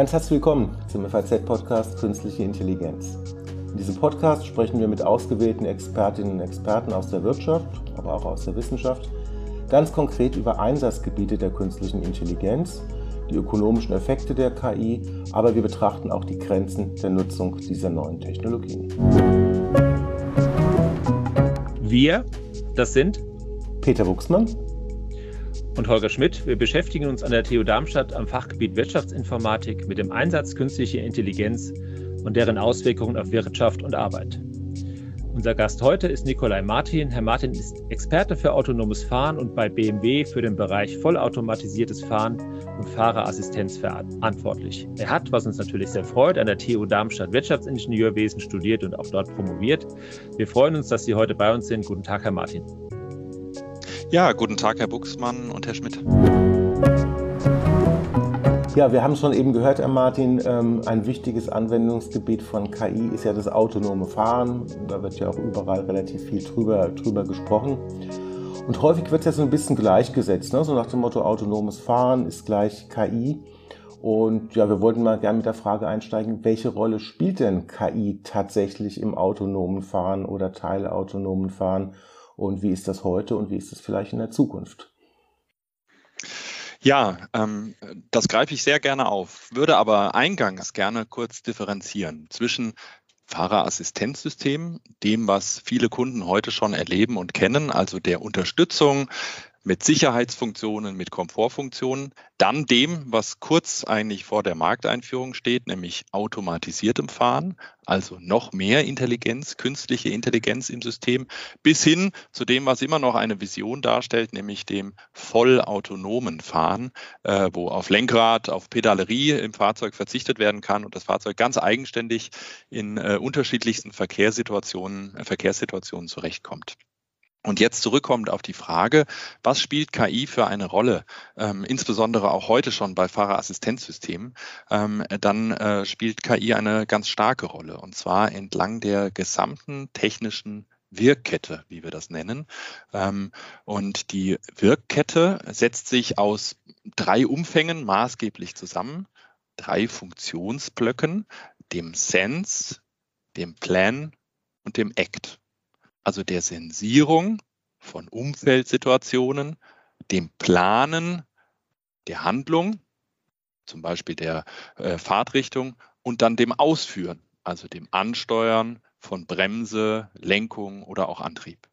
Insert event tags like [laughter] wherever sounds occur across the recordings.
Ganz herzlich willkommen zum FAZ-Podcast Künstliche Intelligenz. In diesem Podcast sprechen wir mit ausgewählten Expertinnen und Experten aus der Wirtschaft, aber auch aus der Wissenschaft, ganz konkret über Einsatzgebiete der künstlichen Intelligenz, die ökonomischen Effekte der KI, aber wir betrachten auch die Grenzen der Nutzung dieser neuen Technologien. Wir, das sind Peter Wuchsmann und Holger Schmidt. Wir beschäftigen uns an der TU Darmstadt am Fachgebiet Wirtschaftsinformatik mit dem Einsatz künstlicher Intelligenz und deren Auswirkungen auf Wirtschaft und Arbeit. Unser Gast heute ist Nikolai Martin. Herr Martin ist Experte für autonomes Fahren und bei BMW für den Bereich vollautomatisiertes Fahren und Fahrerassistenz verantwortlich. Er hat, was uns natürlich sehr freut, an der TU Darmstadt Wirtschaftsingenieurwesen studiert und auch dort promoviert. Wir freuen uns, dass Sie heute bei uns sind. Guten Tag, Herr Martin. Ja, guten Tag, Herr Buchsmann und Herr Schmidt. Ja, wir haben schon eben gehört, Herr Martin, ähm, ein wichtiges Anwendungsgebiet von KI ist ja das autonome Fahren. Da wird ja auch überall relativ viel drüber, drüber gesprochen. Und häufig wird es ja so ein bisschen gleichgesetzt, ne? so nach dem Motto autonomes Fahren ist gleich KI. Und ja, wir wollten mal gerne mit der Frage einsteigen, welche Rolle spielt denn KI tatsächlich im autonomen Fahren oder teilautonomen Fahren? Und wie ist das heute und wie ist es vielleicht in der Zukunft? Ja, ähm, das greife ich sehr gerne auf, würde aber eingangs gerne kurz differenzieren zwischen Fahrerassistenzsystemen, dem, was viele Kunden heute schon erleben und kennen, also der Unterstützung mit Sicherheitsfunktionen, mit Komfortfunktionen, dann dem, was kurz eigentlich vor der Markteinführung steht, nämlich automatisiertem Fahren, also noch mehr Intelligenz, künstliche Intelligenz im System, bis hin zu dem, was immer noch eine Vision darstellt, nämlich dem vollautonomen Fahren, äh, wo auf Lenkrad, auf Pedalerie im Fahrzeug verzichtet werden kann und das Fahrzeug ganz eigenständig in äh, unterschiedlichsten Verkehrssituationen, äh, Verkehrssituationen zurechtkommt. Und jetzt zurückkommt auf die Frage, was spielt KI für eine Rolle, ähm, insbesondere auch heute schon bei Fahrerassistenzsystemen, ähm, dann äh, spielt KI eine ganz starke Rolle. Und zwar entlang der gesamten technischen Wirkkette, wie wir das nennen. Ähm, und die Wirkkette setzt sich aus drei Umfängen maßgeblich zusammen, drei Funktionsblöcken, dem Sense, dem Plan und dem Act also der Sensierung von Umfeldsituationen, dem Planen der Handlung, zum Beispiel der äh, Fahrtrichtung, und dann dem Ausführen, also dem Ansteuern von Bremse, Lenkung oder auch Antrieb.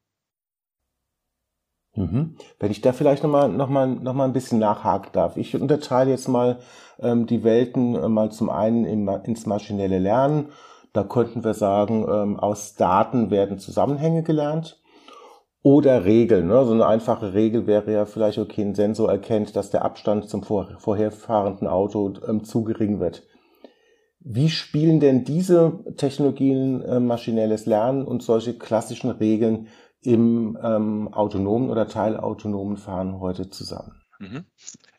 Mhm. Wenn ich da vielleicht nochmal noch mal, noch mal ein bisschen nachhaken darf. Ich unterteile jetzt mal ähm, die Welten äh, mal zum einen im, ins maschinelle Lernen da könnten wir sagen, ähm, aus Daten werden Zusammenhänge gelernt oder Regeln. Ne? So eine einfache Regel wäre ja vielleicht, okay, ein Sensor erkennt, dass der Abstand zum vor vorherfahrenden Auto ähm, zu gering wird. Wie spielen denn diese Technologien äh, maschinelles Lernen und solche klassischen Regeln im ähm, autonomen oder teilautonomen Fahren heute zusammen? Mhm.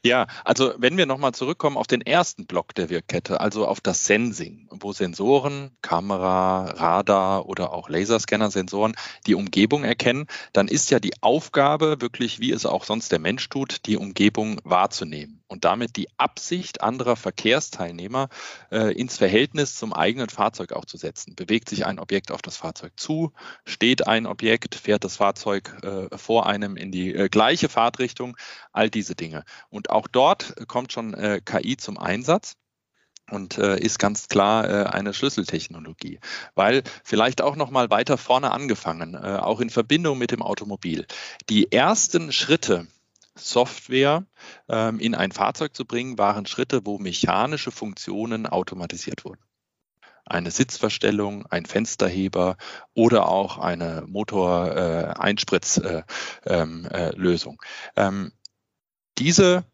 Ja, also wenn wir nochmal zurückkommen auf den ersten Block der Wirkkette, also auf das Sensing, wo Sensoren, Kamera, Radar oder auch Laserscanner-Sensoren die Umgebung erkennen, dann ist ja die Aufgabe wirklich, wie es auch sonst der Mensch tut, die Umgebung wahrzunehmen und damit die Absicht anderer Verkehrsteilnehmer äh, ins Verhältnis zum eigenen Fahrzeug auch zu setzen. Bewegt sich ein Objekt auf das Fahrzeug zu, steht ein Objekt, fährt das Fahrzeug äh, vor einem in die äh, gleiche Fahrtrichtung, all diese Dinge. Und auch dort kommt schon äh, KI zum Einsatz und äh, ist ganz klar äh, eine Schlüsseltechnologie, weil vielleicht auch noch mal weiter vorne angefangen, äh, auch in Verbindung mit dem Automobil. Die ersten Schritte Software ähm, in ein Fahrzeug zu bringen, waren Schritte, wo mechanische Funktionen automatisiert wurden. Eine Sitzverstellung, ein Fensterheber oder auch eine Motor-Einspritzlösung. Äh, ähm, äh, diese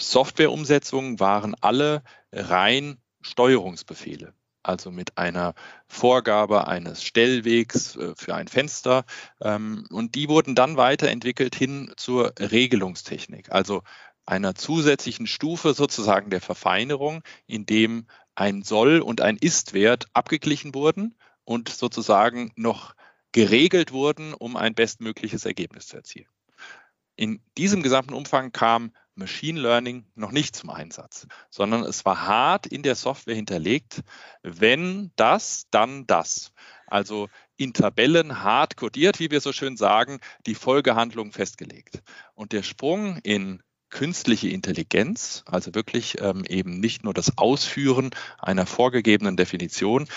Softwareumsetzungen waren alle rein Steuerungsbefehle, also mit einer Vorgabe eines Stellwegs äh, für ein Fenster. Ähm, und die wurden dann weiterentwickelt hin zur Regelungstechnik, also einer zusätzlichen Stufe sozusagen der Verfeinerung, in dem ein Soll- und ein Ist-Wert abgeglichen wurden und sozusagen noch geregelt wurden, um ein bestmögliches Ergebnis zu erzielen. In diesem gesamten Umfang kam Machine Learning noch nicht zum Einsatz, sondern es war hart in der Software hinterlegt, wenn das, dann das. Also in Tabellen hart codiert, wie wir so schön sagen, die Folgehandlung festgelegt. Und der Sprung in künstliche Intelligenz, also wirklich ähm, eben nicht nur das Ausführen einer vorgegebenen Definition,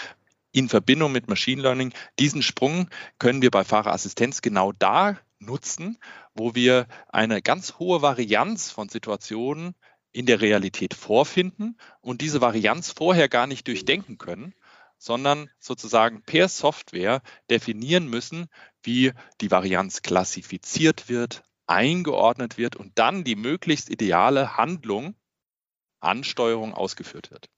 in Verbindung mit Machine Learning, diesen Sprung können wir bei Fahrerassistenz genau da nutzen, wo wir eine ganz hohe Varianz von Situationen in der Realität vorfinden und diese Varianz vorher gar nicht durchdenken können, sondern sozusagen per Software definieren müssen, wie die Varianz klassifiziert wird, eingeordnet wird und dann die möglichst ideale Handlung, Ansteuerung ausgeführt wird.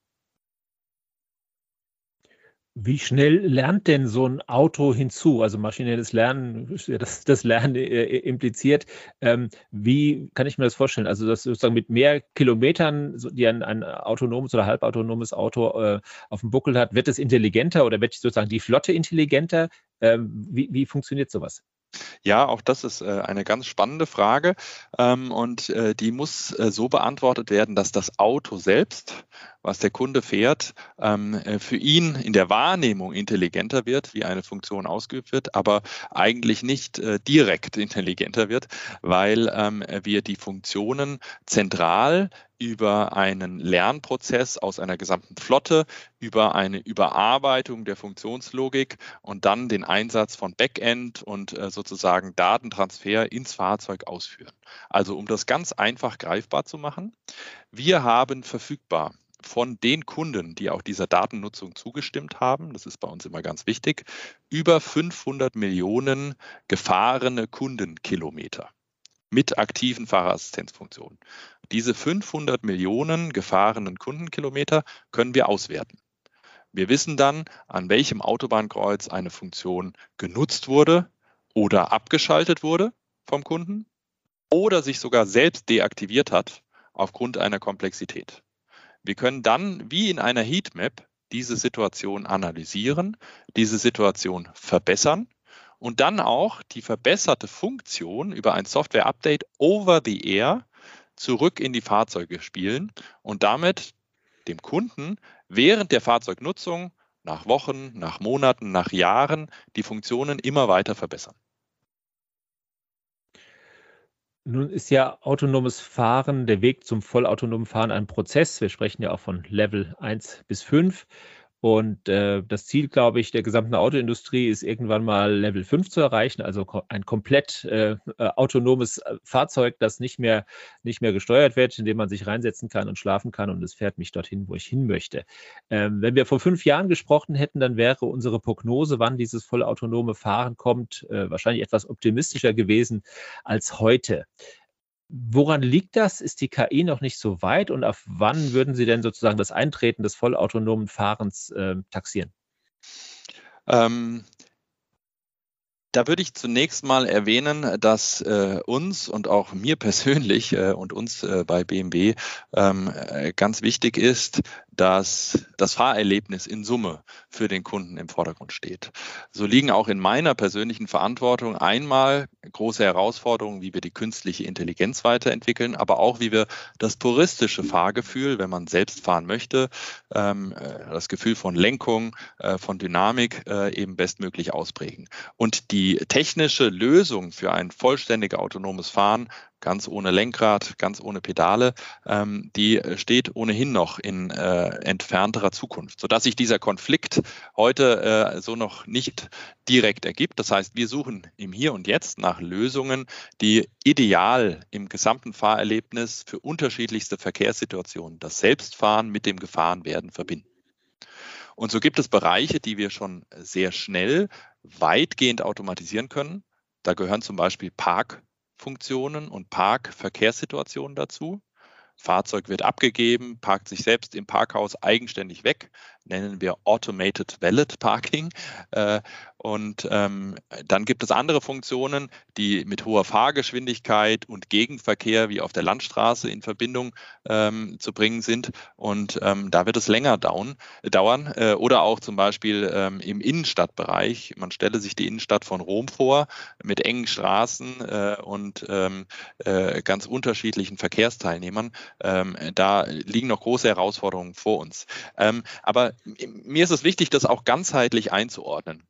Wie schnell lernt denn so ein Auto hinzu? Also maschinelles Lernen, das, das Lernen äh, impliziert. Ähm, wie kann ich mir das vorstellen? Also dass sozusagen mit mehr Kilometern, die ein, ein autonomes oder halbautonomes Auto äh, auf dem Buckel hat, wird es intelligenter oder wird sozusagen die Flotte intelligenter? Ähm, wie, wie funktioniert sowas? Ja, auch das ist äh, eine ganz spannende Frage. Ähm, und äh, die muss äh, so beantwortet werden, dass das Auto selbst, was der Kunde fährt, ähm, für ihn in der Wahrnehmung intelligenter wird, wie eine Funktion ausgeübt wird, aber eigentlich nicht direkt intelligenter wird, weil ähm, wir die Funktionen zentral über einen Lernprozess aus einer gesamten Flotte, über eine Überarbeitung der Funktionslogik und dann den Einsatz von Backend und äh, sozusagen Datentransfer ins Fahrzeug ausführen. Also um das ganz einfach greifbar zu machen, wir haben verfügbar von den Kunden, die auch dieser Datennutzung zugestimmt haben, das ist bei uns immer ganz wichtig, über 500 Millionen gefahrene Kundenkilometer mit aktiven Fahrerassistenzfunktionen. Diese 500 Millionen gefahrenen Kundenkilometer können wir auswerten. Wir wissen dann, an welchem Autobahnkreuz eine Funktion genutzt wurde oder abgeschaltet wurde vom Kunden oder sich sogar selbst deaktiviert hat aufgrund einer Komplexität. Wir können dann wie in einer Heatmap diese Situation analysieren, diese Situation verbessern und dann auch die verbesserte Funktion über ein Software-Update over the air zurück in die Fahrzeuge spielen und damit dem Kunden während der Fahrzeugnutzung nach Wochen, nach Monaten, nach Jahren die Funktionen immer weiter verbessern. Nun ist ja autonomes Fahren, der Weg zum vollautonomen Fahren ein Prozess. Wir sprechen ja auch von Level 1 bis 5. Und äh, das Ziel, glaube ich, der gesamten Autoindustrie ist irgendwann mal Level 5 zu erreichen, also ein komplett äh, äh, autonomes äh, Fahrzeug, das nicht mehr, nicht mehr gesteuert wird, in dem man sich reinsetzen kann und schlafen kann und es fährt mich dorthin, wo ich hin möchte. Ähm, wenn wir vor fünf Jahren gesprochen hätten, dann wäre unsere Prognose, wann dieses vollautonome Fahren kommt, äh, wahrscheinlich etwas optimistischer gewesen als heute. Woran liegt das? Ist die KI noch nicht so weit? Und auf wann würden Sie denn sozusagen das Eintreten des vollautonomen Fahrens äh, taxieren? Ähm, da würde ich zunächst mal erwähnen, dass äh, uns und auch mir persönlich äh, und uns äh, bei BMW ähm, äh, ganz wichtig ist, dass das Fahrerlebnis in Summe für den Kunden im Vordergrund steht. So liegen auch in meiner persönlichen Verantwortung einmal große Herausforderungen, wie wir die künstliche Intelligenz weiterentwickeln, aber auch wie wir das puristische Fahrgefühl, wenn man selbst fahren möchte, ähm, äh, das Gefühl von Lenkung, äh, von Dynamik eben bestmöglich ausprägen. Und die technische Lösung für ein vollständig autonomes Fahren ganz ohne Lenkrad, ganz ohne Pedale, ähm, die steht ohnehin noch in äh, entfernterer Zukunft, sodass sich dieser Konflikt heute äh, so noch nicht direkt ergibt. Das heißt, wir suchen im Hier und Jetzt nach Lösungen, die ideal im gesamten Fahrerlebnis für unterschiedlichste Verkehrssituationen das Selbstfahren mit dem Gefahrenwerden verbinden. Und so gibt es Bereiche, die wir schon sehr schnell weitgehend automatisieren können. Da gehören zum Beispiel Park Funktionen und Parkverkehrssituationen dazu. Fahrzeug wird abgegeben, parkt sich selbst im Parkhaus eigenständig weg, nennen wir Automated Valet Parking. Äh, und ähm, dann gibt es andere Funktionen, die mit hoher Fahrgeschwindigkeit und Gegenverkehr wie auf der Landstraße in Verbindung ähm, zu bringen sind. Und ähm, da wird es länger dauern. dauern. Äh, oder auch zum Beispiel im Innenstadtbereich. Man stelle sich die Innenstadt von Rom vor mit engen Straßen äh, und äh, ganz unterschiedlichen Verkehrsteilnehmern. Da liegen noch große Herausforderungen vor uns. Aber mir ist es wichtig, das auch ganzheitlich einzuordnen.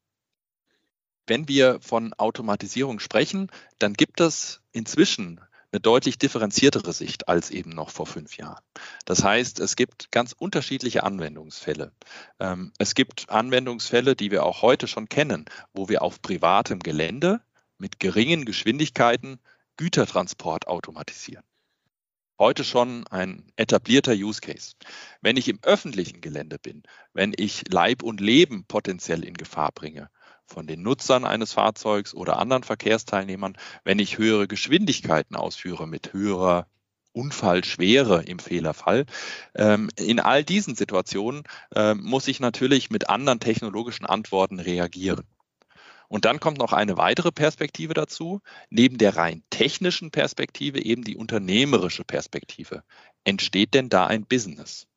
Wenn wir von Automatisierung sprechen, dann gibt es inzwischen eine deutlich differenziertere Sicht als eben noch vor fünf Jahren. Das heißt, es gibt ganz unterschiedliche Anwendungsfälle. Ähm, es gibt Anwendungsfälle, die wir auch heute schon kennen, wo wir auf privatem Gelände mit geringen Geschwindigkeiten Gütertransport automatisieren. Heute schon ein etablierter Use Case. Wenn ich im öffentlichen Gelände bin, wenn ich Leib und Leben potenziell in Gefahr bringe, von den Nutzern eines Fahrzeugs oder anderen Verkehrsteilnehmern, wenn ich höhere Geschwindigkeiten ausführe mit höherer Unfallschwere im Fehlerfall. Ähm, in all diesen Situationen ähm, muss ich natürlich mit anderen technologischen Antworten reagieren. Und dann kommt noch eine weitere Perspektive dazu, neben der rein technischen Perspektive eben die unternehmerische Perspektive. Entsteht denn da ein Business?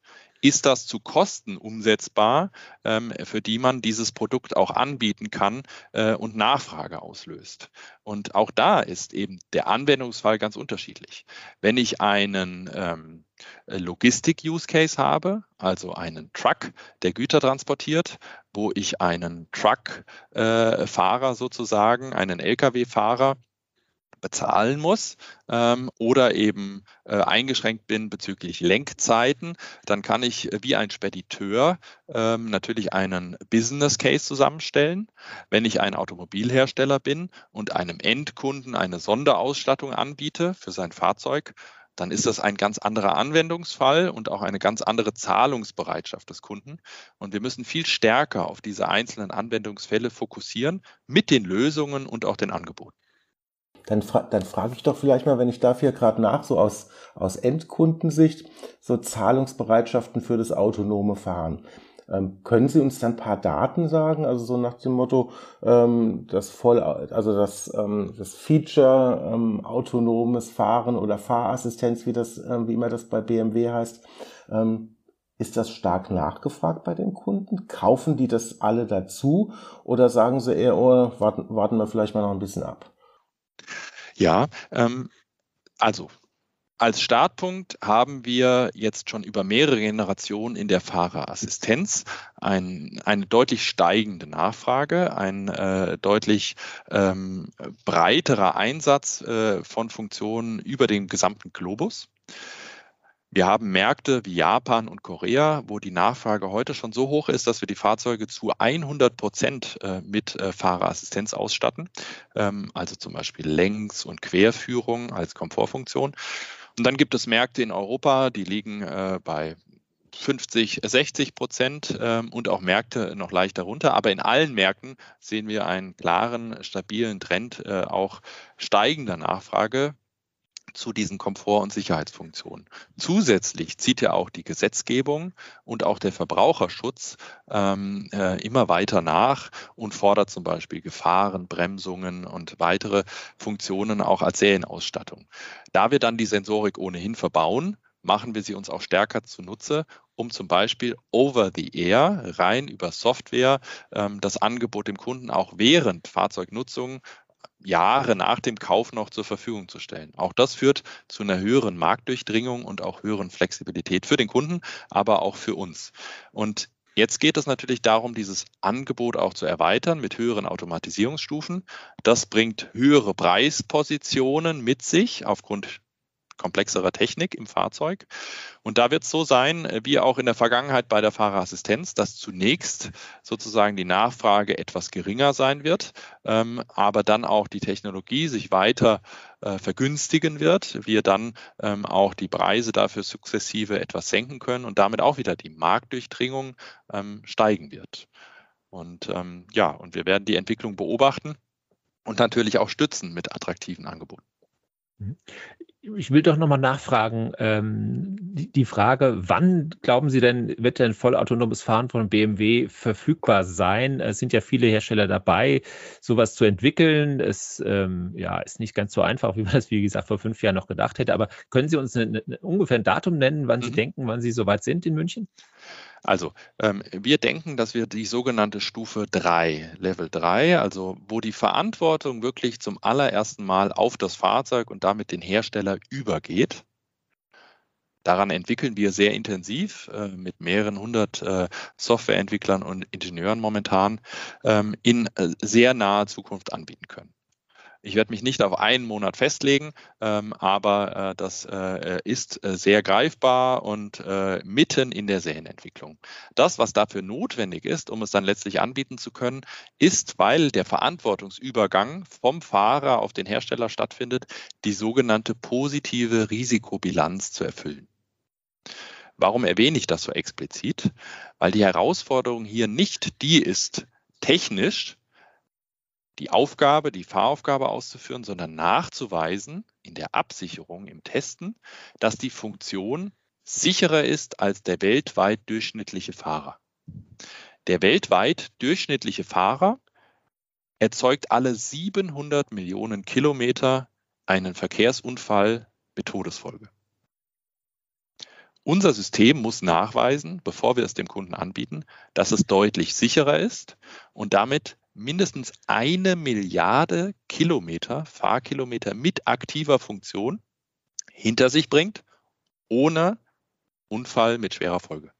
Ist das zu Kosten umsetzbar, ähm, für die man dieses Produkt auch anbieten kann äh, und Nachfrage auslöst. Und auch da ist eben der Anwendungsfall ganz unterschiedlich. Wenn ich einen ähm, Logistik-Use-Case habe, also einen Truck, der Güter transportiert, wo ich einen Truck-Fahrer äh, sozusagen, einen Lkw-Fahrer bezahlen muss ähm, oder eben äh, eingeschränkt bin bezüglich Lenkzeiten, dann kann ich wie ein Spediteur ähm, natürlich einen Business Case zusammenstellen. Wenn ich ein Automobilhersteller bin und einem Endkunden eine Sonderausstattung anbiete für sein Fahrzeug, dann ist das ein ganz anderer Anwendungsfall und auch eine ganz andere Zahlungsbereitschaft des Kunden. Und wir müssen viel stärker auf diese einzelnen Anwendungsfälle fokussieren mit den Lösungen und auch den Angeboten dann, fra dann frage ich doch vielleicht mal, wenn ich dafür gerade nach, so aus, aus Endkundensicht, so Zahlungsbereitschaften für das autonome Fahren. Ähm, können Sie uns dann ein paar Daten sagen? Also so nach dem Motto, ähm, das voll, also das, ähm, das Feature ähm, autonomes Fahren oder Fahrassistenz, wie das, ähm, wie immer das bei BMW heißt, ähm, ist das stark nachgefragt bei den Kunden? Kaufen die das alle dazu oder sagen sie eher, oh, warten, warten wir vielleicht mal noch ein bisschen ab? Ja, ähm, also als Startpunkt haben wir jetzt schon über mehrere Generationen in der Fahrerassistenz ein, eine deutlich steigende Nachfrage, ein äh, deutlich ähm, breiterer Einsatz äh, von Funktionen über den gesamten Globus. Wir haben Märkte wie Japan und Korea, wo die Nachfrage heute schon so hoch ist, dass wir die Fahrzeuge zu 100 Prozent äh, mit äh, Fahrerassistenz ausstatten, ähm, also zum Beispiel Längs- und Querführung als Komfortfunktion. Und dann gibt es Märkte in Europa, die liegen äh, bei 50, 60 Prozent ähm, und auch Märkte noch leicht darunter. Aber in allen Märkten sehen wir einen klaren, stabilen Trend auch steigender Nachfrage zu diesen Komfort- und Sicherheitsfunktionen. Zusätzlich zieht ja auch die Gesetzgebung und auch der Verbraucherschutz ähm, äh, immer weiter nach und fordert zum Beispiel Gefahren, Bremsungen und weitere Funktionen auch als Serienausstattung. Da wir dann die Sensorik ohnehin verbauen, machen wir sie uns auch stärker zunutze, um zum Beispiel over the air, rein über Software, ähm, das Angebot dem Kunden auch während Fahrzeugnutzung Jahre nach dem Kauf noch zur Verfügung zu stellen. Auch das führt zu einer höheren Marktdurchdringung und auch höheren Flexibilität für den Kunden, aber auch für uns. Und Jetzt geht es natürlich darum, dieses Angebot auch zu erweitern mit höheren Automatisierungsstufen. Das bringt höhere Preispositionen mit sich aufgrund komplexerer Technik im Fahrzeug. Und da wird es so sein, äh, wie auch in der Vergangenheit bei der Fahrerassistenz, dass zunächst sozusagen die Nachfrage etwas geringer sein wird, ähm, aber dann auch die Technologie sich weiter äh, vergünstigen wird, wir dann ähm, auch die Preise dafür sukzessive etwas senken können und damit auch wieder die Marktdurchdringung ähm, steigen wird. Und ähm, ja, und wir werden die Entwicklung beobachten und natürlich auch stützen mit attraktiven Angeboten. Mhm. ich will doch nochmal nachfragen, ähm, die, die, Frage, wann glauben Sie denn, wird denn vollautonomes Fahren von BMW verfügbar sein? Es sind ja viele Hersteller dabei, sowas zu entwickeln. Es ähm, ja, ist nicht ganz so einfach, [laughs] wie man das, wie gesagt, vor fünf Jahren noch gedacht hätte. Aber können Sie uns eine, eine, ungefähr ein Datum nennen, wann mhm. Sie denken, wann Sie soweit sind in München? Also, ähm, wir denken, dass wir die sogenannte Stufe 3, Level 3, also wo die Verantwortung wirklich zum allerersten Mal auf das Fahrzeug und damit den Hersteller übergeht. Daran entwickeln wir sehr intensiv äh, mit mehreren hundert äh, Softwareentwicklern und Ingenieuren momentan ähm, in äh, sehr naher Zukunft anbieten können. Ich werde mich nicht auf einen Monat festlegen, ähm, aber äh, das äh, ist äh, sehr greifbar und äh, mitten in der Serienentwicklung. Das, was dafür notwendig ist, um es dann letztlich anbieten zu können, ist, weil der Verantwortungsübergang vom Fahrer auf den Hersteller stattfindet, die sogenannte positive Risikobilanz zu erfüllen. Warum erwähne ich das so explizit? Weil die Herausforderung hier nicht die ist, technisch die Aufgabe, die Fahraufgabe auszuführen, sondern nachzuweisen in der Absicherung, im Testen, dass die Funktion sicherer ist als der weltweit durchschnittliche Fahrer. Der weltweit durchschnittliche Fahrer erzeugt alle 700 Millionen Kilometer einen Verkehrsunfall mit Todesfolge. Unser System muss nachweisen, bevor wir es dem Kunden anbieten, dass es deutlich sicherer ist und damit mindestens eine Milliarde Kilometer, Fahrkilometer mit aktiver Funktion hinter sich bringt, ohne Unfall mit schwerer Folge.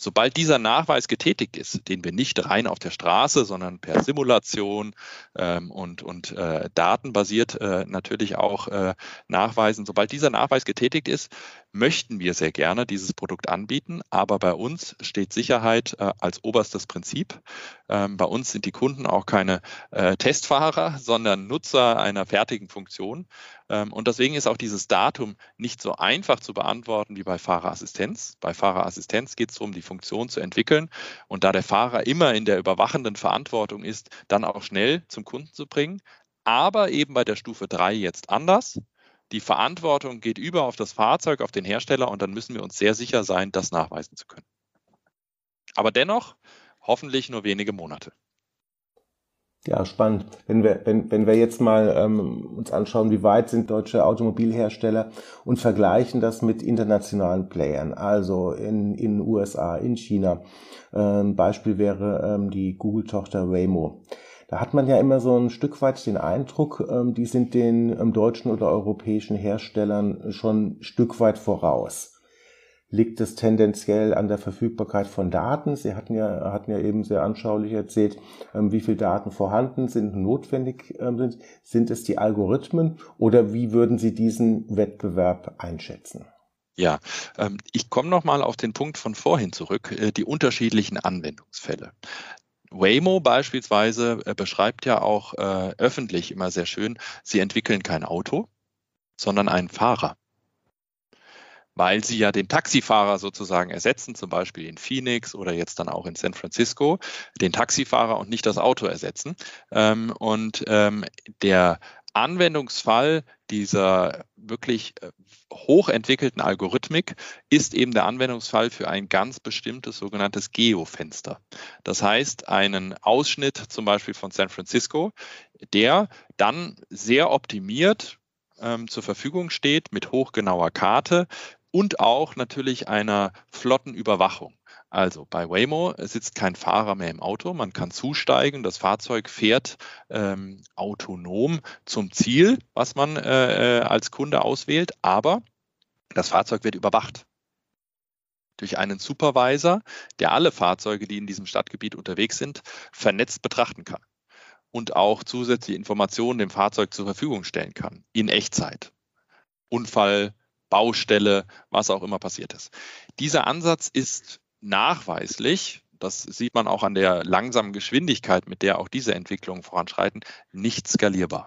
Sobald dieser Nachweis getätigt ist, den wir nicht rein auf der Straße, sondern per Simulation ähm, und, und äh, datenbasiert äh, natürlich auch äh, nachweisen, sobald dieser Nachweis getätigt ist, möchten wir sehr gerne dieses Produkt anbieten, aber bei uns steht Sicherheit äh, als oberstes Prinzip. Ähm, bei uns sind die Kunden auch keine äh, Testfahrer, sondern Nutzer einer fertigen Funktion. Ähm, und deswegen ist auch dieses Datum nicht so einfach zu beantworten wie bei Fahrerassistenz. Bei Fahrerassistenz geht es darum, die Funktion zu entwickeln und da der Fahrer immer in der überwachenden Verantwortung ist, dann auch schnell zum Kunden zu bringen. Aber eben bei der Stufe 3 jetzt anders. Die Verantwortung geht über auf das Fahrzeug, auf den Hersteller und dann müssen wir uns sehr sicher sein, das nachweisen zu können. Aber dennoch hoffentlich nur wenige Monate. Ja, spannend. Wenn wir, wenn, wenn wir jetzt mal ähm, uns anschauen, wie weit sind deutsche Automobilhersteller und vergleichen das mit internationalen Playern, also in in USA, in China. Ähm, Beispiel wäre ähm, die Google-Tochter Waymo. Da hat man ja immer so ein Stück weit den Eindruck, ähm, die sind den ähm, deutschen oder europäischen Herstellern schon ein Stück weit voraus. Liegt es tendenziell an der Verfügbarkeit von Daten? Sie hatten ja, hatten ja eben sehr anschaulich erzählt, ähm, wie viele Daten vorhanden sind, notwendig sind. Sind es die Algorithmen oder wie würden Sie diesen Wettbewerb einschätzen? Ja, ich komme nochmal auf den Punkt von vorhin zurück, äh, die unterschiedlichen Anwendungsfälle. Waymo beispielsweise äh, beschreibt ja auch äh, öffentlich immer sehr schön, sie entwickeln kein Auto, sondern einen Fahrer. Weil sie ja den Taxifahrer sozusagen ersetzen, zum Beispiel in Phoenix oder jetzt dann auch in San Francisco, den Taxifahrer und nicht das Auto ersetzen. Ähm, und ähm, der Anwendungsfall dieser wirklich äh, hochentwickelten Algorithmik ist eben der Anwendungsfall für ein ganz bestimmtes sogenanntes Geofenster. Das heißt, einen Ausschnitt zum Beispiel von San Francisco, der dann sehr optimiert ähm, zur Verfügung steht mit hochgenauer Karte und auch natürlich einer flotten Überwachung. Also bei Waymo sitzt kein Fahrer mehr im Auto, man kann zusteigen, das Fahrzeug fährt ähm, autonom zum Ziel, was man äh, äh, als Kunde auswählt, aber das Fahrzeug wird überwacht durch einen Supervisor, der alle Fahrzeuge, die in diesem Stadtgebiet unterwegs sind, vernetzt betrachten kann und auch zusätzliche Informationen dem Fahrzeug zur Verfügung stellen kann in Echtzeit. Unfall, Baustelle, was auch immer passiert ist. Dieser Ansatz ist nachweislich, das sieht man auch an der langsamen Geschwindigkeit, mit der auch diese Entwicklungen voranschreiten, nicht skalierbar.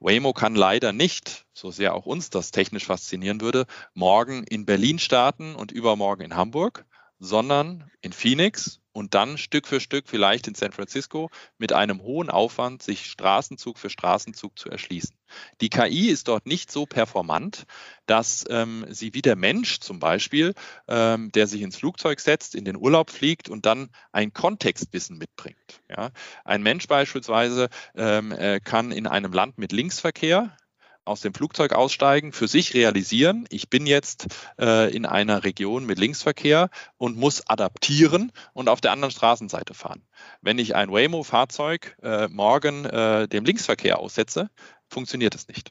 Waymo kann leider nicht, so sehr auch uns das technisch faszinieren würde, morgen in Berlin starten und übermorgen in Hamburg, sondern in Phoenix und dann Stück für Stück vielleicht in San Francisco mit einem hohen Aufwand sich Straßenzug für Straßenzug zu erschließen. Die KI ist dort nicht so performant, dass ähm, sie wie der Mensch zum Beispiel, ähm, der sich ins Flugzeug setzt, in den Urlaub fliegt und dann ein Kontextwissen mitbringt. Ja? Ein Mensch beispielsweise ähm, äh, kann in einem Land mit Linksverkehr aus dem Flugzeug aussteigen, für sich realisieren, ich bin jetzt äh, in einer Region mit Linksverkehr und muss adaptieren und auf der anderen Straßenseite fahren. Wenn ich ein Waymo-Fahrzeug äh, morgen äh, dem Linksverkehr aussetze, funktioniert es nicht.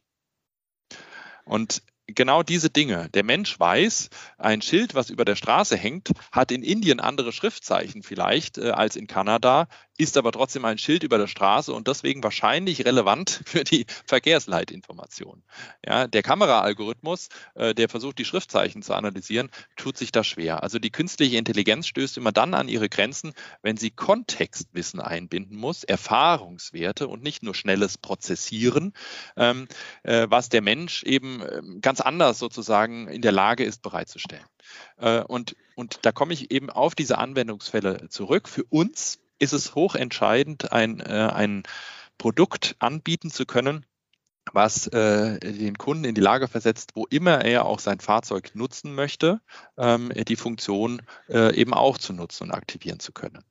Und genau diese Dinge. Der Mensch weiß, ein Schild, was über der Straße hängt, hat in Indien andere Schriftzeichen vielleicht äh, als in Kanada ist aber trotzdem ein Schild über der Straße und deswegen wahrscheinlich relevant [laughs] für die Verkehrsleitinformation. Ja, der Kameraalgorithmus, äh, der versucht, die Schriftzeichen zu analysieren, tut sich da schwer. Also die künstliche Intelligenz stößt immer dann an ihre Grenzen, wenn sie Kontextwissen einbinden muss, Erfahrungswerte und nicht nur schnelles Prozessieren, ähm, äh, was der Mensch eben äh, ganz anders sozusagen in der Lage ist bereitzustellen. Äh, und, und da komme ich eben auf diese Anwendungsfälle zurück. Für uns ist es hochentscheidend, ein, äh, ein Produkt anbieten zu können, was äh, den Kunden in die Lage versetzt, wo immer er auch sein Fahrzeug nutzen möchte, ähm, die Funktion äh, eben auch zu nutzen und aktivieren zu können.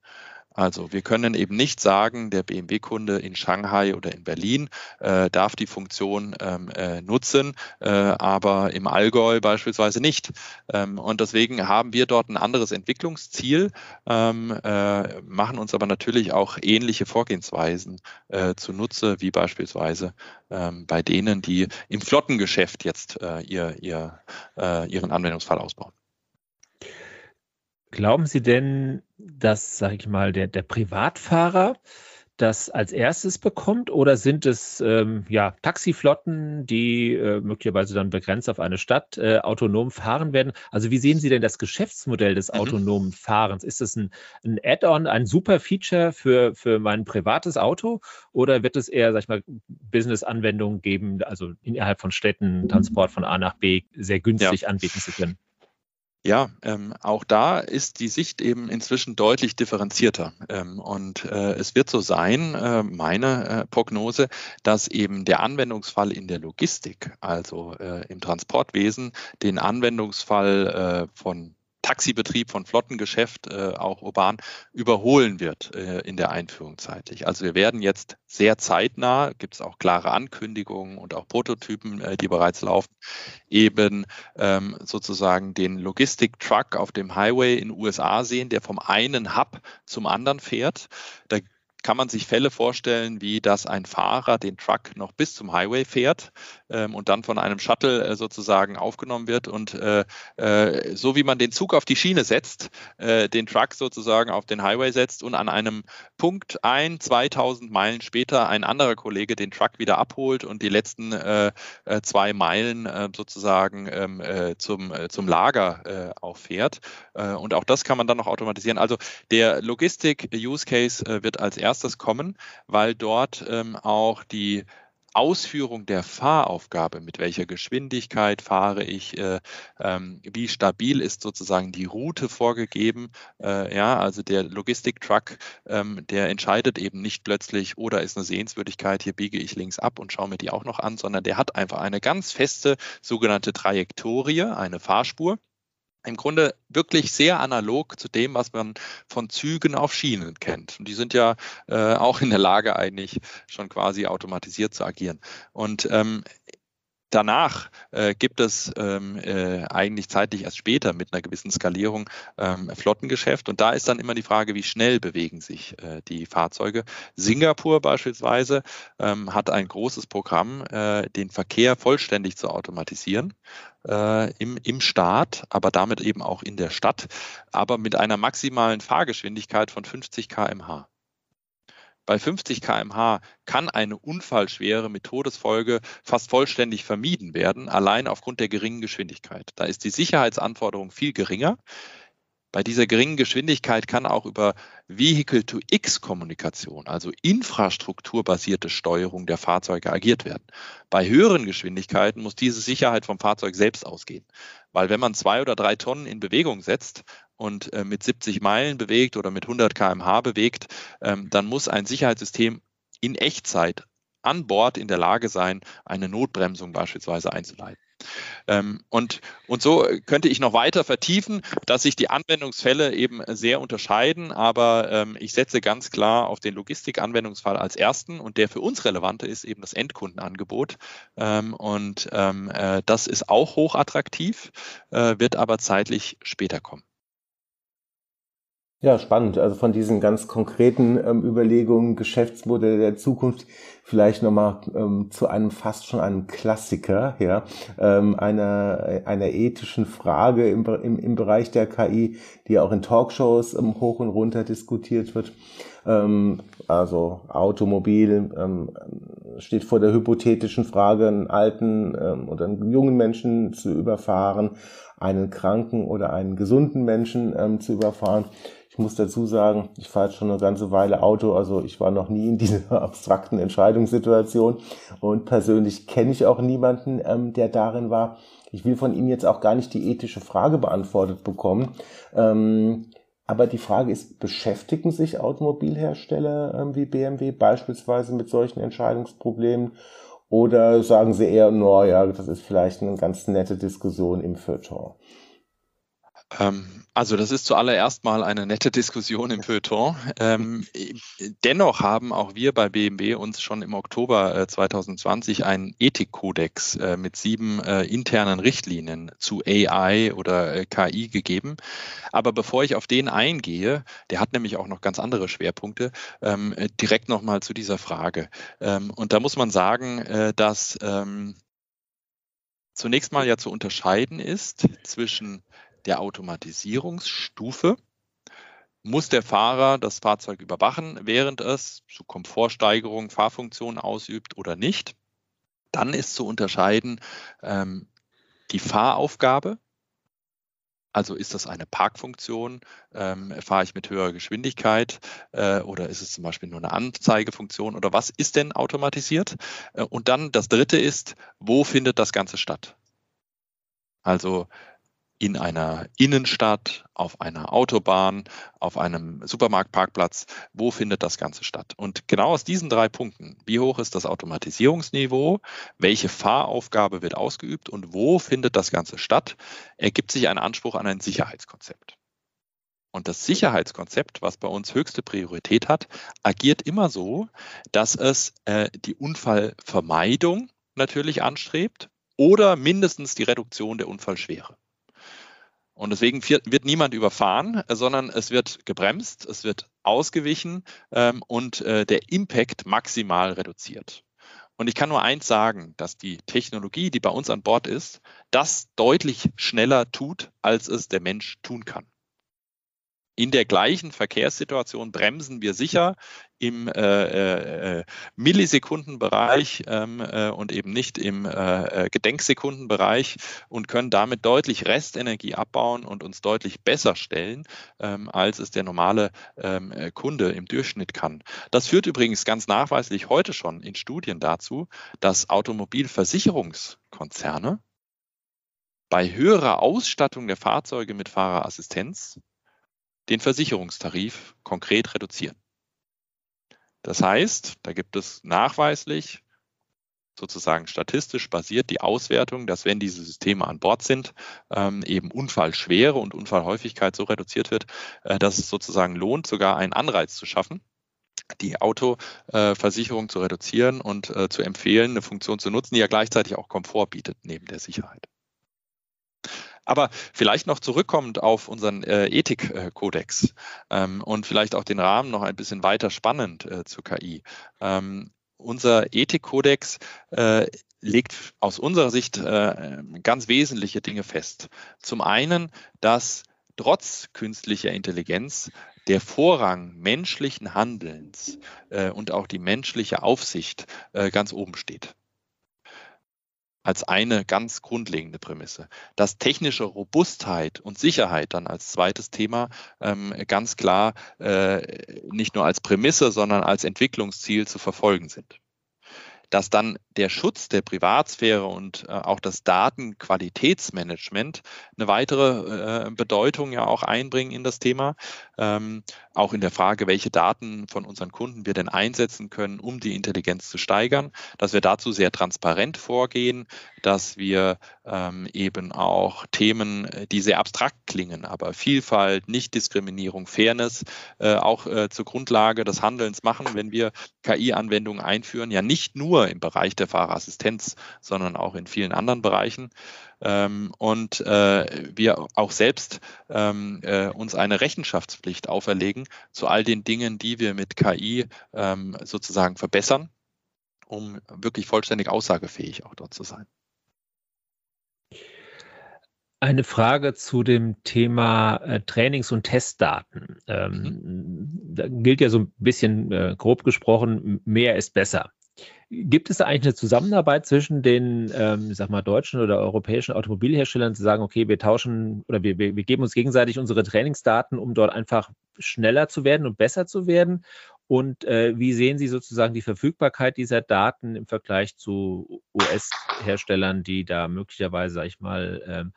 Also wir können eben nicht sagen, der BMW-Kunde in Shanghai oder in Berlin äh, darf die Funktion ähm, äh, nutzen, äh, aber im Allgäu beispielsweise nicht. Ähm, und deswegen haben wir dort ein anderes Entwicklungsziel, ähm, äh, machen uns aber natürlich auch ähnliche Vorgehensweisen äh, zunutze, wie beispielsweise ähm, bei denen, die im Flottengeschäft jetzt äh, ihr, ihr, ihren Anwendungsfall ausbauen. Glauben Sie denn, dass, sage ich mal, der, der Privatfahrer das als erstes bekommt oder sind es ähm, ja, Taxiflotten, die äh, möglicherweise dann begrenzt auf eine Stadt äh, autonom fahren werden? Also wie sehen Sie denn das Geschäftsmodell des mhm. autonomen Fahrens? Ist es ein, ein Add-on, ein super Feature für, für mein privates Auto oder wird es eher, sag ich mal, Business-Anwendungen geben, also innerhalb von Städten Transport von A nach B sehr günstig ja. anbieten zu können? Ja, ähm, auch da ist die Sicht eben inzwischen deutlich differenzierter. Ähm, und äh, es wird so sein, äh, meine äh, Prognose, dass eben der Anwendungsfall in der Logistik, also äh, im Transportwesen, den Anwendungsfall äh, von Taxibetrieb von Flottengeschäft, äh, auch urban, überholen wird äh, in der Einführung zeitlich. Also wir werden jetzt sehr zeitnah, gibt es auch klare Ankündigungen und auch Prototypen, äh, die bereits laufen, eben ähm, sozusagen den Logistik-Truck auf dem Highway in USA sehen, der vom einen Hub zum anderen fährt. Da kann man sich Fälle vorstellen, wie dass ein Fahrer den Truck noch bis zum Highway fährt ähm, und dann von einem Shuttle äh, sozusagen aufgenommen wird und äh, äh, so wie man den Zug auf die Schiene setzt, äh, den Truck sozusagen auf den Highway setzt und an einem Punkt ein, 2000 Meilen später ein anderer Kollege den Truck wieder abholt und die letzten äh, äh, zwei Meilen sozusagen ähm, zum, zum Lager auch fährt. und auch das kann man dann noch automatisieren. Also der Logistik-Use-Case wird als erstes erstes kommen, weil dort ähm, auch die Ausführung der Fahraufgabe, mit welcher Geschwindigkeit fahre ich, äh, ähm, wie stabil ist sozusagen die Route vorgegeben. Äh, ja, also der Logistiktruck, ähm, der entscheidet eben nicht plötzlich, oder ist eine Sehenswürdigkeit, hier biege ich links ab und schaue mir die auch noch an, sondern der hat einfach eine ganz feste sogenannte Trajektorie, eine Fahrspur im Grunde wirklich sehr analog zu dem, was man von Zügen auf Schienen kennt. Und die sind ja äh, auch in der Lage, eigentlich schon quasi automatisiert zu agieren. Und ähm, Danach äh, gibt es ähm, äh, eigentlich zeitlich erst später mit einer gewissen Skalierung ähm, Flottengeschäft. Und da ist dann immer die Frage, wie schnell bewegen sich äh, die Fahrzeuge. Singapur beispielsweise ähm, hat ein großes Programm, äh, den Verkehr vollständig zu automatisieren äh, im, im Staat, aber damit eben auch in der Stadt, aber mit einer maximalen Fahrgeschwindigkeit von 50 km/h. Bei 50 km/h kann eine Unfallschwere mit Todesfolge fast vollständig vermieden werden, allein aufgrund der geringen Geschwindigkeit. Da ist die Sicherheitsanforderung viel geringer. Bei dieser geringen Geschwindigkeit kann auch über Vehicle-to-X-Kommunikation, also infrastrukturbasierte Steuerung der Fahrzeuge agiert werden. Bei höheren Geschwindigkeiten muss diese Sicherheit vom Fahrzeug selbst ausgehen. Weil wenn man zwei oder drei Tonnen in Bewegung setzt und äh, mit 70 Meilen bewegt oder mit 100 kmh bewegt, ähm, dann muss ein Sicherheitssystem in Echtzeit an Bord in der Lage sein, eine Notbremsung beispielsweise einzuleiten. Ähm, und, und so könnte ich noch weiter vertiefen, dass sich die Anwendungsfälle eben sehr unterscheiden, aber ähm, ich setze ganz klar auf den Logistikanwendungsfall als ersten und der für uns relevante ist eben das Endkundenangebot. Ähm, und äh, das ist auch hochattraktiv, äh, wird aber zeitlich später kommen. Ja, spannend. Also von diesen ganz konkreten ähm, Überlegungen, Geschäftsmodelle der Zukunft, vielleicht nochmal ähm, zu einem fast schon einem Klassiker, ja, ähm, einer, einer ethischen Frage im, im, im Bereich der KI, die auch in Talkshows ähm, hoch und runter diskutiert wird. Ähm, also Automobil ähm, steht vor der hypothetischen Frage, einen alten ähm, oder einen jungen Menschen zu überfahren, einen kranken oder einen gesunden Menschen ähm, zu überfahren. Ich muss dazu sagen, ich fahre jetzt schon eine ganze Weile Auto, also ich war noch nie in dieser [laughs] abstrakten Entscheidungssituation und persönlich kenne ich auch niemanden, ähm, der darin war. Ich will von ihm jetzt auch gar nicht die ethische Frage beantwortet bekommen. Ähm, aber die Frage ist, beschäftigen sich Automobilhersteller ähm, wie BMW beispielsweise mit solchen Entscheidungsproblemen? Oder sagen sie eher, naja, das ist vielleicht eine ganz nette Diskussion im Feuilleton? Ähm, also das ist zuallererst mal eine nette Diskussion im Feuilleton. Ähm, dennoch haben auch wir bei BMW uns schon im Oktober äh, 2020 einen Ethikkodex äh, mit sieben äh, internen Richtlinien zu AI oder äh, KI gegeben. Aber bevor ich auf den eingehe, der hat nämlich auch noch ganz andere Schwerpunkte, ähm, direkt nochmal zu dieser Frage. Ähm, und da muss man sagen, äh, dass zunächst mal ja zu unterscheiden ist zwischen der Automatisierungsstufe muss der Fahrer das Fahrzeug überwachen, während es zu Komfortsteigerung Fahrfunktionen ausübt oder nicht. Dann ist zu unterscheiden ähm, die Fahraufgabe. Also ist das eine Parkfunktion? Ähm, fahre ich mit höherer Geschwindigkeit äh, oder ist es zum Beispiel nur eine Anzeigefunktion oder was ist denn automatisiert? Äh, und dann das dritte ist, wo findet das Ganze statt? Also in einer Innenstadt, auf einer Autobahn, auf einem Supermarktparkplatz, wo findet das Ganze statt? Und genau aus diesen drei Punkten, wie hoch ist das Automatisierungsniveau, welche Fahraufgabe wird ausgeübt und wo findet das Ganze statt, ergibt sich ein Anspruch an ein Sicherheitskonzept. Und das Sicherheitskonzept, was bei uns höchste Priorität hat, agiert immer so, dass es äh, die Unfallvermeidung natürlich anstrebt oder mindestens die Reduktion der Unfallschwere. Und deswegen wird niemand überfahren, sondern es wird gebremst, es wird ausgewichen ähm, und äh, der Impact maximal reduziert. Und ich kann nur eins sagen, dass die Technologie, die bei uns an Bord ist, das deutlich schneller tut, als es der Mensch tun kann in der gleichen Verkehrssituation bremsen wir sicher im äh, äh, Millisekundenbereich ähm, äh, und eben nicht im äh, äh, Gedenksekundenbereich und können damit deutlich Restenergie abbauen und uns deutlich besser stellen, ähm, als es der normale ähm, äh, Kunde im Durchschnitt kann. Das führt übrigens ganz nachweislich heute schon in Studien dazu, dass Automobilversicherungskonzerne bei höherer Ausstattung der Fahrzeuge mit Fahrerassistenz den Versicherungstarif konkret reduzieren. Das heißt, da gibt es nachweislich sozusagen statistisch basiert die Auswertung, dass wenn diese Systeme an Bord sind, ähm, eben Unfallschwere und Unfallhäufigkeit so reduziert wird, äh, dass es sozusagen lohnt, sogar einen Anreiz zu schaffen, die Autoversicherung zu reduzieren und äh, zu empfehlen, eine Funktion zu nutzen, die ja gleichzeitig auch Komfort bietet neben der Sicherheit. Aber vielleicht noch zurückkommend auf unseren äh, Ethikkodex ähm, und vielleicht auch den Rahmen noch ein bisschen weiter spannend äh, zur KI. Ähm, unser Ethikkodex äh, legt aus unserer Sicht äh, ganz wesentliche Dinge fest. Zum einen, dass trotz künstlicher Intelligenz der Vorrang menschlichen Handelns äh, und auch die menschliche Aufsicht äh, ganz oben steht. Als eine ganz grundlegende Prämisse. Dass technische Robustheit und Sicherheit dann als zweites Thema ähm, ganz klar äh, nicht nur als Prämisse, sondern als Entwicklungsziel zu verfolgen sind dass dann der Schutz der Privatsphäre und äh, auch das Datenqualitätsmanagement eine weitere äh, Bedeutung ja auch einbringen in das Thema. Ähm, auch in der Frage, welche Daten von unseren Kunden wir denn einsetzen können, um die Intelligenz zu steigern, dass wir dazu sehr transparent vorgehen, dass wir ähm, eben auch Themen, die sehr abstrakt klingen, aber Vielfalt, Nichtdiskriminierung, Fairness äh, auch äh, zur Grundlage des Handelns machen, wenn wir KI-Anwendungen einführen, ja nicht nur im Bereich der Fahrerassistenz, sondern auch in vielen anderen Bereichen. Ähm, und äh, wir auch selbst ähm, äh, uns eine Rechenschaftspflicht auferlegen zu all den Dingen, die wir mit KI ähm, sozusagen verbessern, um wirklich vollständig aussagefähig auch dort zu sein. Eine Frage zu dem Thema äh, Trainings- und Testdaten. Ähm, mhm. Da gilt ja so ein bisschen äh, grob gesprochen, mehr ist besser. Gibt es da eigentlich eine Zusammenarbeit zwischen den, ähm, sag mal, deutschen oder europäischen Automobilherstellern zu sagen, okay, wir tauschen oder wir, wir, wir geben uns gegenseitig unsere Trainingsdaten, um dort einfach schneller zu werden und besser zu werden? Und äh, wie sehen Sie sozusagen die Verfügbarkeit dieser Daten im Vergleich zu US-Herstellern, die da möglicherweise, sag ich mal, ähm,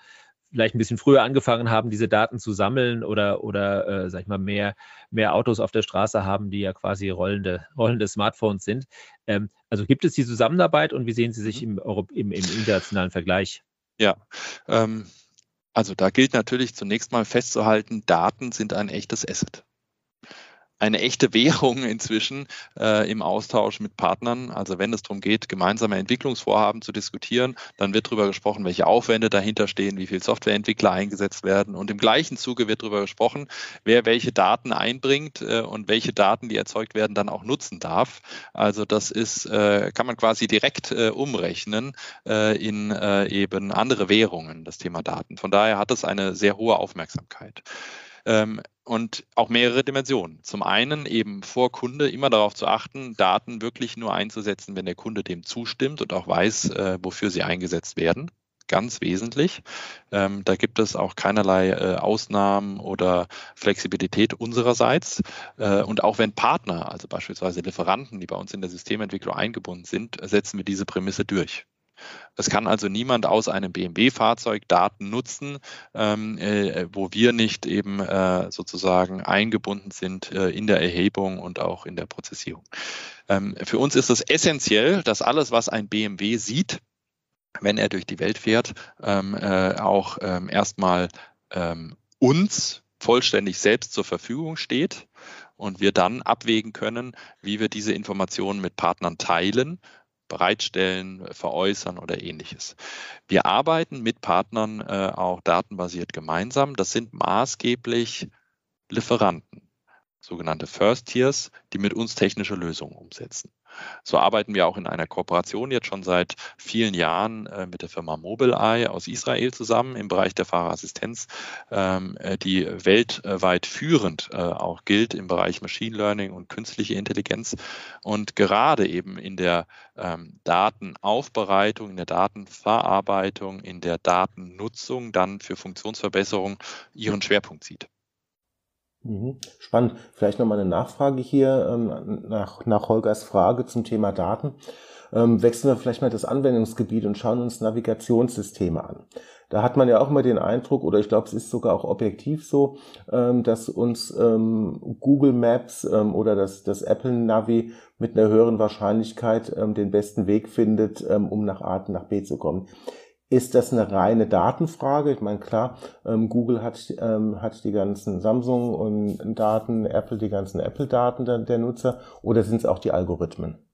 vielleicht ein bisschen früher angefangen haben, diese Daten zu sammeln oder, oder äh, sag ich mal, mehr, mehr Autos auf der Straße haben, die ja quasi rollende, rollende Smartphones sind. Ähm, also gibt es die Zusammenarbeit und wie sehen Sie sich mhm. im, Europ im, im internationalen Vergleich? Ja, ähm, also da gilt natürlich zunächst mal festzuhalten, Daten sind ein echtes Asset eine echte [laughs] Währung inzwischen äh, im Austausch mit Partnern. Also wenn es darum geht, gemeinsame Entwicklungsvorhaben zu diskutieren, dann wird darüber gesprochen, welche Aufwände dahinter stehen, wie viele Softwareentwickler eingesetzt werden. Und im gleichen Zuge wird darüber gesprochen, wer welche Daten einbringt äh, und welche Daten, die erzeugt werden, dann auch nutzen darf. Also das ist, äh, kann man quasi direkt äh, umrechnen äh, in äh, eben andere Währungen, das Thema Daten. Von daher hat es eine sehr hohe Aufmerksamkeit. Ähm, und auch mehrere Dimensionen. Zum einen eben vor Kunde immer darauf zu achten, Daten wirklich nur einzusetzen, wenn der Kunde dem zustimmt und auch weiß, äh, wofür sie eingesetzt werden. Ganz wesentlich. Ähm, da gibt es auch keinerlei äh, Ausnahmen oder Flexibilität unsererseits. Äh, und auch wenn Partner, also beispielsweise Lieferanten, die bei uns in der Systementwicklung eingebunden sind, setzen wir diese Prämisse durch. Es kann also niemand aus einem BMW-Fahrzeug Daten nutzen, ähm, äh, wo wir nicht eben äh, sozusagen eingebunden sind äh, in der Erhebung und auch in der Prozessierung. Ähm, für uns ist es essentiell, dass alles, was ein BMW sieht, wenn er durch die Welt fährt, ähm, äh, auch ähm, erstmal ähm, uns vollständig selbst zur Verfügung steht und wir dann abwägen können, wie wir diese Informationen mit Partnern teilen bereitstellen, veräußern oder ähnliches. Wir arbeiten mit Partnern äh, auch datenbasiert gemeinsam. Das sind maßgeblich Lieferanten sogenannte First Tiers, die mit uns technische Lösungen umsetzen. So arbeiten wir auch in einer Kooperation jetzt schon seit vielen Jahren äh, mit der Firma Mobileye aus Israel zusammen im Bereich der Fahrerassistenz, ähm, äh, die weltweit führend äh, auch gilt im Bereich Machine Learning und künstliche Intelligenz und gerade eben in der ähm, Datenaufbereitung, in der Datenverarbeitung, in der Datennutzung dann für Funktionsverbesserung ihren Schwerpunkt sieht. Mhm. Spannend. Vielleicht nochmal eine Nachfrage hier ähm, nach, nach Holgers Frage zum Thema Daten. Ähm, wechseln wir vielleicht mal das Anwendungsgebiet und schauen uns Navigationssysteme an. Da hat man ja auch immer den Eindruck, oder ich glaube, es ist sogar auch objektiv so, ähm, dass uns Google Maps oder das, das Apple Navi mit einer höheren Wahrscheinlichkeit den besten Weg findet, um nach A nach B zu kommen. Ist das eine reine Datenfrage? Ich meine, klar, ähm, Google hat, ähm, hat die ganzen Samsung und Daten, Apple die ganzen Apple-Daten der, der Nutzer oder sind es auch die Algorithmen?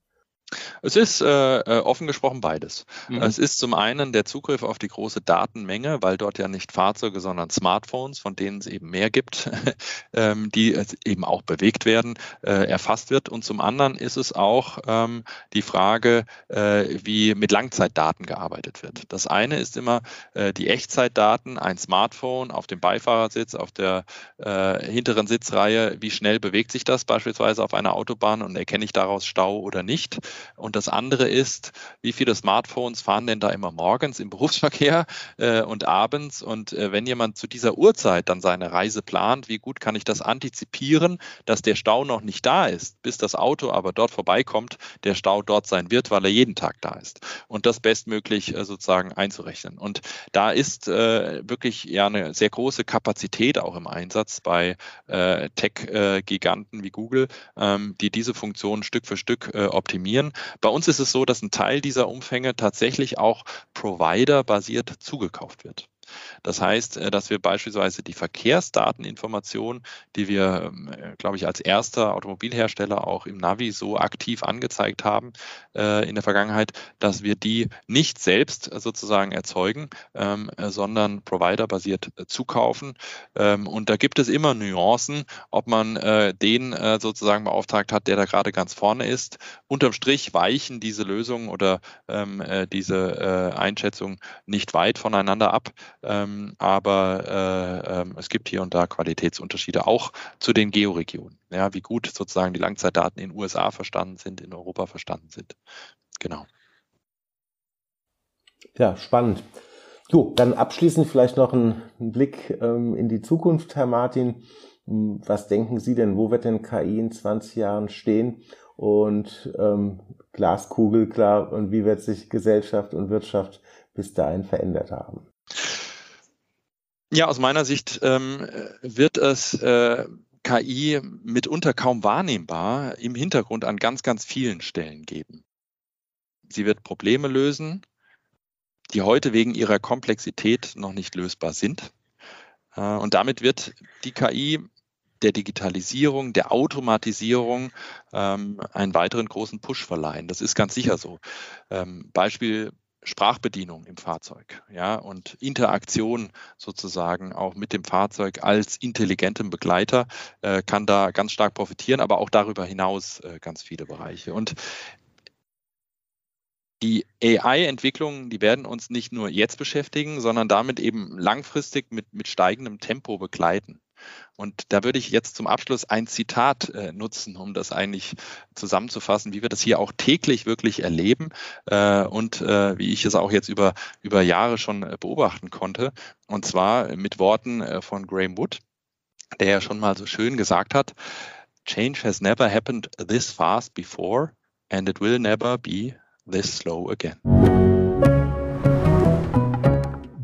Es ist äh, äh, offen gesprochen beides. Mhm. Es ist zum einen der Zugriff auf die große Datenmenge, weil dort ja nicht Fahrzeuge, sondern Smartphones, von denen es eben mehr gibt, [laughs] ähm, die eben auch bewegt werden, äh, erfasst wird. Und zum anderen ist es auch ähm, die Frage, äh, wie mit Langzeitdaten gearbeitet wird. Das eine ist immer äh, die Echtzeitdaten, ein Smartphone auf dem Beifahrersitz, auf der äh, hinteren Sitzreihe, wie schnell bewegt sich das beispielsweise auf einer Autobahn und erkenne ich daraus Stau oder nicht. Und das andere ist, wie viele Smartphones fahren denn da immer morgens im Berufsverkehr äh, und abends? Und äh, wenn jemand zu dieser Uhrzeit dann seine Reise plant, wie gut kann ich das antizipieren, dass der Stau noch nicht da ist, bis das Auto aber dort vorbeikommt, der Stau dort sein wird, weil er jeden Tag da ist. Und das bestmöglich äh, sozusagen einzurechnen. Und da ist äh, wirklich ja eine sehr große Kapazität auch im Einsatz bei äh, Tech-Giganten wie Google, ähm, die diese Funktion Stück für Stück äh, optimieren. Bei uns ist es so, dass ein Teil dieser Umfänge tatsächlich auch provider-basiert zugekauft wird. Das heißt, äh, dass wir beispielsweise die Verkehrsdateninformation, die wir, ähm, äh, glaube ich, als erster Automobilhersteller auch im Navi so aktiv angezeigt haben äh, in der Vergangenheit, dass wir die nicht selbst sozusagen erzeugen, ähm, sondern providerbasiert zukaufen. Ähm, und da gibt es immer Nuancen, ob man den sozusagen beauftragt hat, der da gerade ganz vorne ist. Unterm Strich weichen diese Lösungen oder diese Einschätzungen nicht weit voneinander ab. Ähm, aber äh, äh, es gibt hier und da Qualitätsunterschiede auch zu den Georegionen. Ja, wie gut sozusagen die Langzeitdaten in USA verstanden sind, in Europa verstanden sind. Genau. Ja, spannend. Jo, dann abschließend vielleicht noch ein, ein Blick ähm, in die Zukunft, Herr Martin. Hm, was denken Sie denn, wo wird denn KI in 20 Jahren stehen? Und ähm, Glaskugel, klar, und wie wird sich Gesellschaft und Wirtschaft bis dahin verändert haben? Ja, aus meiner Sicht ähm, wird es äh, KI mitunter kaum wahrnehmbar im Hintergrund an ganz, ganz vielen Stellen geben. Sie wird Probleme lösen, die heute wegen ihrer Komplexität noch nicht lösbar sind. Äh, und damit wird die KI der Digitalisierung, der Automatisierung ähm, einen weiteren großen Push verleihen. Das ist ganz sicher so. Ähm, Beispiel Sprachbedienung im Fahrzeug, ja, und Interaktion sozusagen auch mit dem Fahrzeug als intelligentem Begleiter äh, kann da ganz stark profitieren, aber auch darüber hinaus äh, ganz viele Bereiche. Und die AI-Entwicklungen, die werden uns nicht nur jetzt beschäftigen, sondern damit eben langfristig mit, mit steigendem Tempo begleiten. Und da würde ich jetzt zum Abschluss ein Zitat äh, nutzen, um das eigentlich zusammenzufassen, wie wir das hier auch täglich wirklich erleben äh, und äh, wie ich es auch jetzt über, über Jahre schon äh, beobachten konnte. Und zwar mit Worten äh, von Graham Wood, der ja schon mal so schön gesagt hat, Change has never happened this fast before and it will never be this slow again.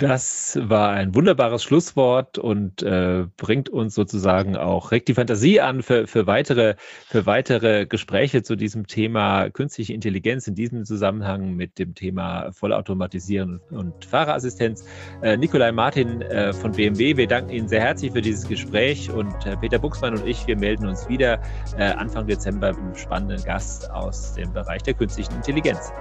Das war ein wunderbares Schlusswort und äh, bringt uns sozusagen auch regt die Fantasie an für, für, weitere, für weitere Gespräche zu diesem Thema künstliche Intelligenz in diesem Zusammenhang mit dem Thema Vollautomatisieren und Fahrerassistenz. Äh, Nikolai Martin äh, von BMW, wir danken Ihnen sehr herzlich für dieses Gespräch und äh, Peter Buchsmann und ich, wir melden uns wieder äh, Anfang Dezember mit einem spannenden Gast aus dem Bereich der künstlichen Intelligenz.